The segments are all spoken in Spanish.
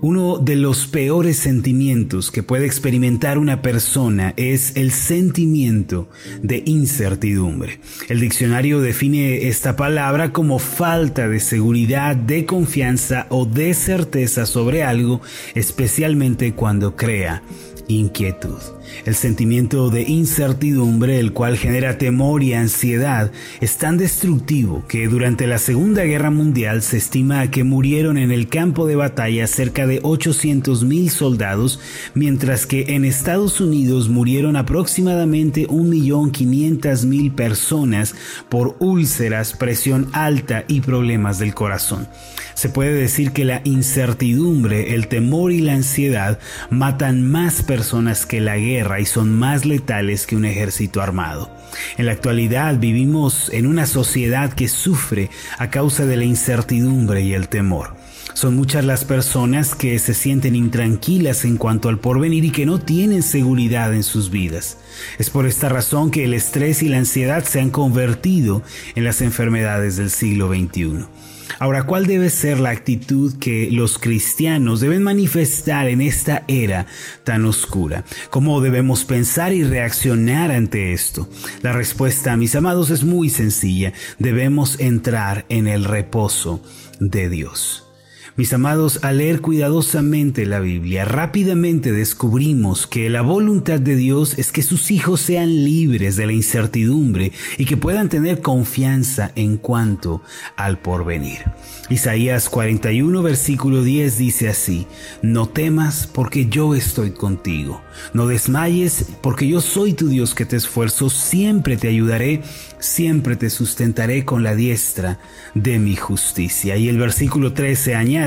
Uno de los peores sentimientos que puede experimentar una persona es el sentimiento de incertidumbre. El diccionario define esta palabra como falta de seguridad, de confianza o de certeza sobre algo, especialmente cuando crea inquietud. El sentimiento de incertidumbre, el cual genera temor y ansiedad, es tan destructivo que durante la Segunda Guerra Mundial se estima que murieron en el campo de batalla cerca de 800.000 soldados, mientras que en Estados Unidos murieron aproximadamente 1.500.000 personas por úlceras, presión alta y problemas del corazón. Se puede decir que la incertidumbre, el temor y la ansiedad matan más personas que la guerra y son más letales que un ejército armado. En la actualidad vivimos en una sociedad que sufre a causa de la incertidumbre y el temor. Son muchas las personas que se sienten intranquilas en cuanto al porvenir y que no tienen seguridad en sus vidas. Es por esta razón que el estrés y la ansiedad se han convertido en las enfermedades del siglo XXI. Ahora, ¿cuál debe ser la actitud que los cristianos deben manifestar en esta era tan oscura? ¿Cómo debemos pensar y reaccionar ante esto? La respuesta, mis amados, es muy sencilla. Debemos entrar en el reposo de Dios. Mis amados, al leer cuidadosamente la Biblia, rápidamente descubrimos que la voluntad de Dios es que sus hijos sean libres de la incertidumbre y que puedan tener confianza en cuanto al porvenir. Isaías 41 versículo 10 dice así, No temas porque yo estoy contigo, no desmayes porque yo soy tu Dios que te esfuerzo, siempre te ayudaré, siempre te sustentaré con la diestra de mi justicia. Y el versículo 13 añade,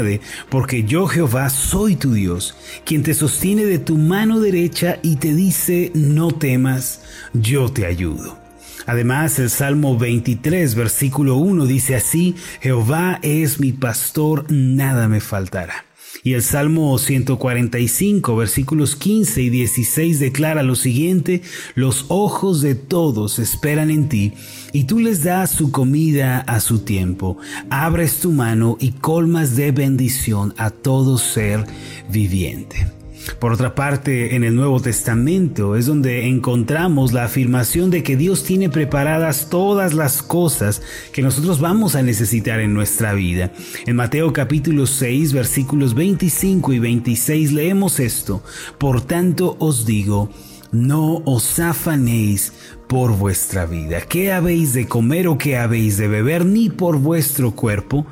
porque yo Jehová soy tu Dios, quien te sostiene de tu mano derecha y te dice, no temas, yo te ayudo. Además, el Salmo 23, versículo 1 dice así, Jehová es mi pastor, nada me faltará. Y el Salmo 145, versículos 15 y 16 declara lo siguiente, los ojos de todos esperan en ti, y tú les das su comida a su tiempo. Abres tu mano y colmas de bendición a todo ser viviente. Por otra parte, en el Nuevo Testamento es donde encontramos la afirmación de que Dios tiene preparadas todas las cosas que nosotros vamos a necesitar en nuestra vida. En Mateo capítulo 6 versículos 25 y 26 leemos esto. Por tanto os digo, no os afanéis por vuestra vida, qué habéis de comer o qué habéis de beber, ni por vuestro cuerpo,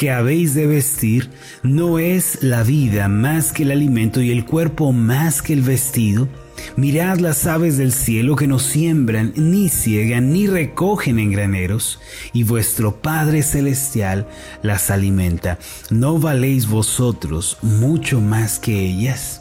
que habéis de vestir, no es la vida más que el alimento y el cuerpo más que el vestido. Mirad las aves del cielo que no siembran, ni ciegan, ni recogen en graneros, y vuestro Padre Celestial las alimenta. ¿No valéis vosotros mucho más que ellas?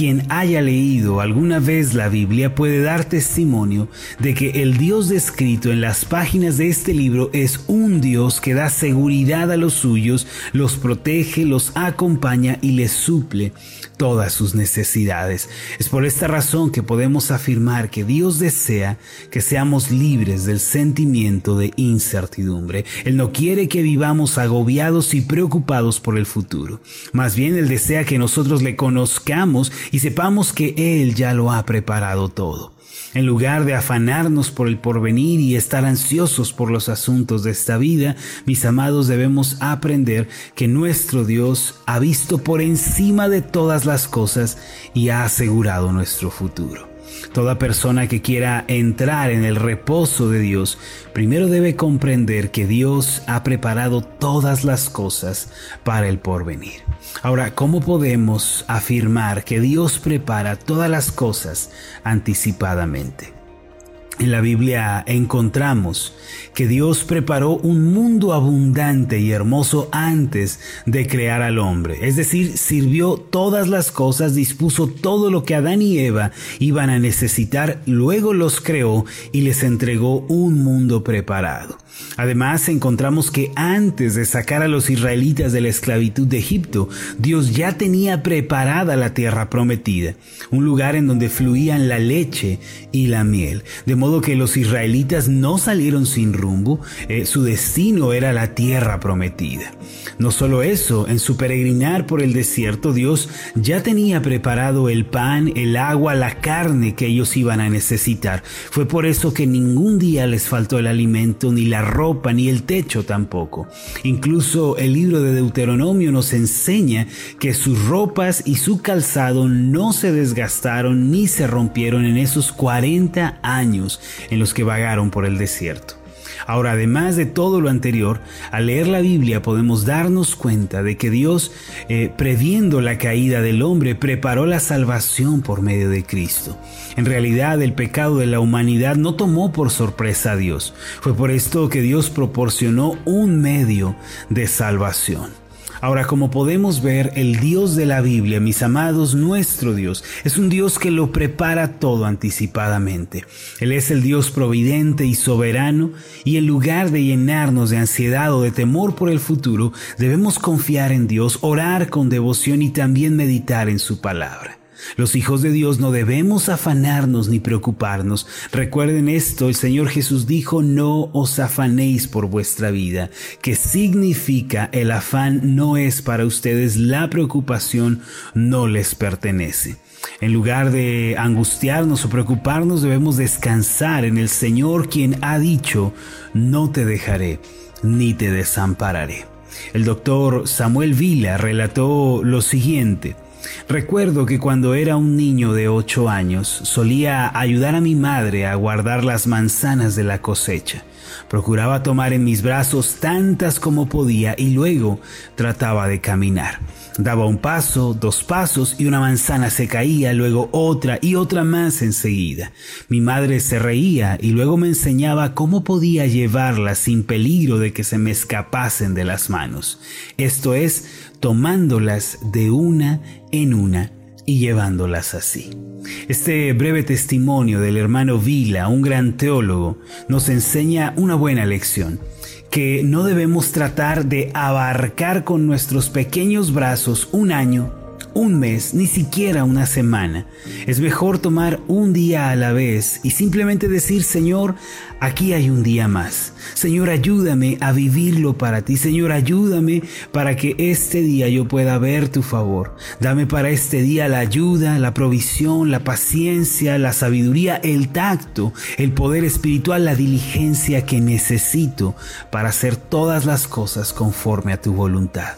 Quien haya leído alguna vez la Biblia puede dar testimonio de que el Dios descrito en las páginas de este libro es un Dios que da seguridad a los suyos, los protege, los acompaña y les suple todas sus necesidades. Es por esta razón que podemos afirmar que Dios desea que seamos libres del sentimiento de incertidumbre. Él no quiere que vivamos agobiados y preocupados por el futuro. Más bien Él desea que nosotros le conozcamos y sepamos que Él ya lo ha preparado todo. En lugar de afanarnos por el porvenir y estar ansiosos por los asuntos de esta vida, mis amados, debemos aprender que nuestro Dios ha visto por encima de todas las cosas y ha asegurado nuestro futuro. Toda persona que quiera entrar en el reposo de Dios, primero debe comprender que Dios ha preparado todas las cosas para el porvenir. Ahora, ¿cómo podemos afirmar que Dios prepara todas las cosas anticipadamente? En la Biblia encontramos que Dios preparó un mundo abundante y hermoso antes de crear al hombre. Es decir, sirvió todas las cosas, dispuso todo lo que Adán y Eva iban a necesitar, luego los creó y les entregó un mundo preparado. Además, encontramos que antes de sacar a los israelitas de la esclavitud de Egipto, Dios ya tenía preparada la tierra prometida, un lugar en donde fluían la leche y la miel. De modo que los israelitas no salieron sin rumbo, eh, su destino era la tierra prometida. No solo eso, en su peregrinar por el desierto Dios ya tenía preparado el pan, el agua, la carne que ellos iban a necesitar. Fue por eso que ningún día les faltó el alimento, ni la ropa, ni el techo tampoco. Incluso el libro de Deuteronomio nos enseña que sus ropas y su calzado no se desgastaron ni se rompieron en esos 40 años en los que vagaron por el desierto. Ahora, además de todo lo anterior, al leer la Biblia podemos darnos cuenta de que Dios, eh, previendo la caída del hombre, preparó la salvación por medio de Cristo. En realidad, el pecado de la humanidad no tomó por sorpresa a Dios. Fue por esto que Dios proporcionó un medio de salvación. Ahora, como podemos ver, el Dios de la Biblia, mis amados, nuestro Dios, es un Dios que lo prepara todo anticipadamente. Él es el Dios providente y soberano, y en lugar de llenarnos de ansiedad o de temor por el futuro, debemos confiar en Dios, orar con devoción y también meditar en su palabra. Los hijos de Dios no debemos afanarnos ni preocuparnos. Recuerden esto, el Señor Jesús dijo, no os afanéis por vuestra vida, que significa el afán no es para ustedes, la preocupación no les pertenece. En lugar de angustiarnos o preocuparnos, debemos descansar en el Señor quien ha dicho, no te dejaré ni te desampararé. El doctor Samuel Vila relató lo siguiente, Recuerdo que cuando era un niño de ocho años solía ayudar a mi madre a guardar las manzanas de la cosecha. Procuraba tomar en mis brazos tantas como podía y luego trataba de caminar. Daba un paso, dos pasos y una manzana se caía, luego otra y otra más enseguida. Mi madre se reía y luego me enseñaba cómo podía llevarlas sin peligro de que se me escapasen de las manos. Esto es, tomándolas de una en una y llevándolas así. Este breve testimonio del hermano Vila, un gran teólogo, nos enseña una buena lección, que no debemos tratar de abarcar con nuestros pequeños brazos un año un mes, ni siquiera una semana. Es mejor tomar un día a la vez y simplemente decir, Señor, aquí hay un día más. Señor, ayúdame a vivirlo para ti. Señor, ayúdame para que este día yo pueda ver tu favor. Dame para este día la ayuda, la provisión, la paciencia, la sabiduría, el tacto, el poder espiritual, la diligencia que necesito para hacer todas las cosas conforme a tu voluntad.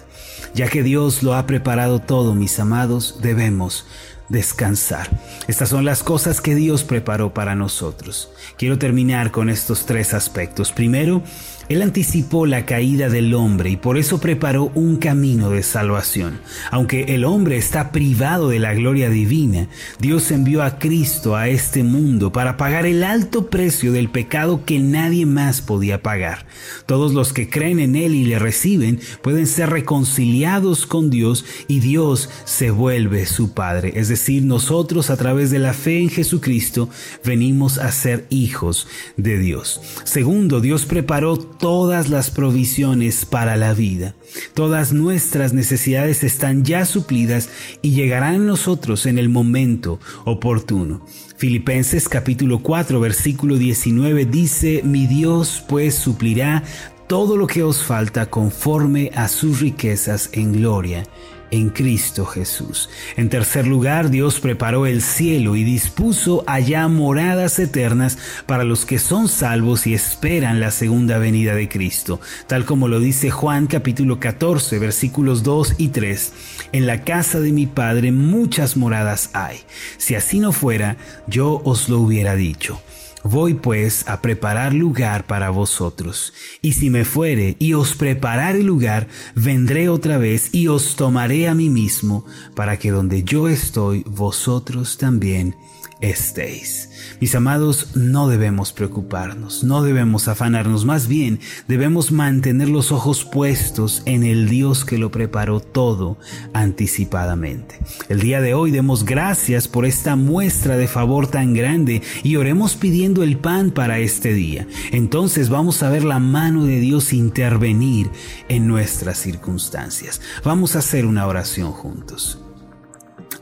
Ya que Dios lo ha preparado todo, mis amados, debemos descansar. Estas son las cosas que Dios preparó para nosotros. Quiero terminar con estos tres aspectos. Primero, él anticipó la caída del hombre y por eso preparó un camino de salvación. Aunque el hombre está privado de la gloria divina, Dios envió a Cristo a este mundo para pagar el alto precio del pecado que nadie más podía pagar. Todos los que creen en Él y le reciben pueden ser reconciliados con Dios y Dios se vuelve su Padre. Es decir, nosotros a través de la fe en Jesucristo venimos a ser hijos de Dios. Segundo, Dios preparó todas las provisiones para la vida. Todas nuestras necesidades están ya suplidas y llegarán a nosotros en el momento oportuno. Filipenses capítulo 4 versículo 19 dice, mi Dios pues suplirá todo lo que os falta conforme a sus riquezas en gloria en Cristo Jesús. En tercer lugar, Dios preparó el cielo y dispuso allá moradas eternas para los que son salvos y esperan la segunda venida de Cristo, tal como lo dice Juan capítulo 14 versículos 2 y 3. En la casa de mi Padre muchas moradas hay. Si así no fuera, yo os lo hubiera dicho. Voy pues a preparar lugar para vosotros, y si me fuere y os preparare lugar, vendré otra vez y os tomaré a mí mismo, para que donde yo estoy, vosotros también estéis. Mis amados, no debemos preocuparnos, no debemos afanarnos, más bien debemos mantener los ojos puestos en el Dios que lo preparó todo anticipadamente. El día de hoy demos gracias por esta muestra de favor tan grande y oremos pidiendo el pan para este día. Entonces vamos a ver la mano de Dios intervenir en nuestras circunstancias. Vamos a hacer una oración juntos.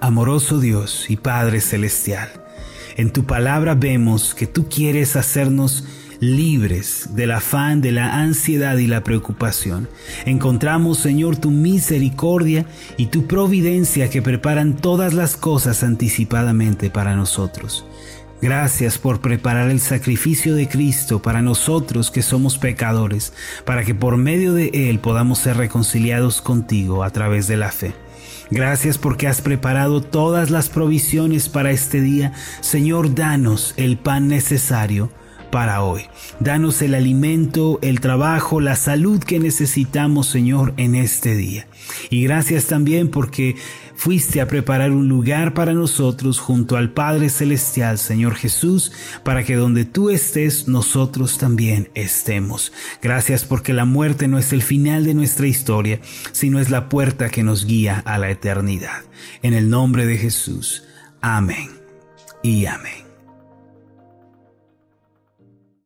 Amoroso Dios y Padre Celestial, En tu palabra vemos que tú quieres hacernos libres del afán, de la ansiedad y la preocupación. Encontramos, Señor, tu misericordia y tu providencia que preparan todas las cosas anticipadamente para nosotros. Gracias por preparar el sacrificio de Cristo para nosotros que somos pecadores, para que por medio de Él podamos ser reconciliados contigo a través de la fe. Gracias porque has preparado todas las provisiones para este día. Señor, danos el pan necesario para hoy. Danos el alimento, el trabajo, la salud que necesitamos, Señor, en este día. Y gracias también porque fuiste a preparar un lugar para nosotros junto al Padre Celestial, Señor Jesús, para que donde tú estés, nosotros también estemos. Gracias porque la muerte no es el final de nuestra historia, sino es la puerta que nos guía a la eternidad. En el nombre de Jesús. Amén y amén.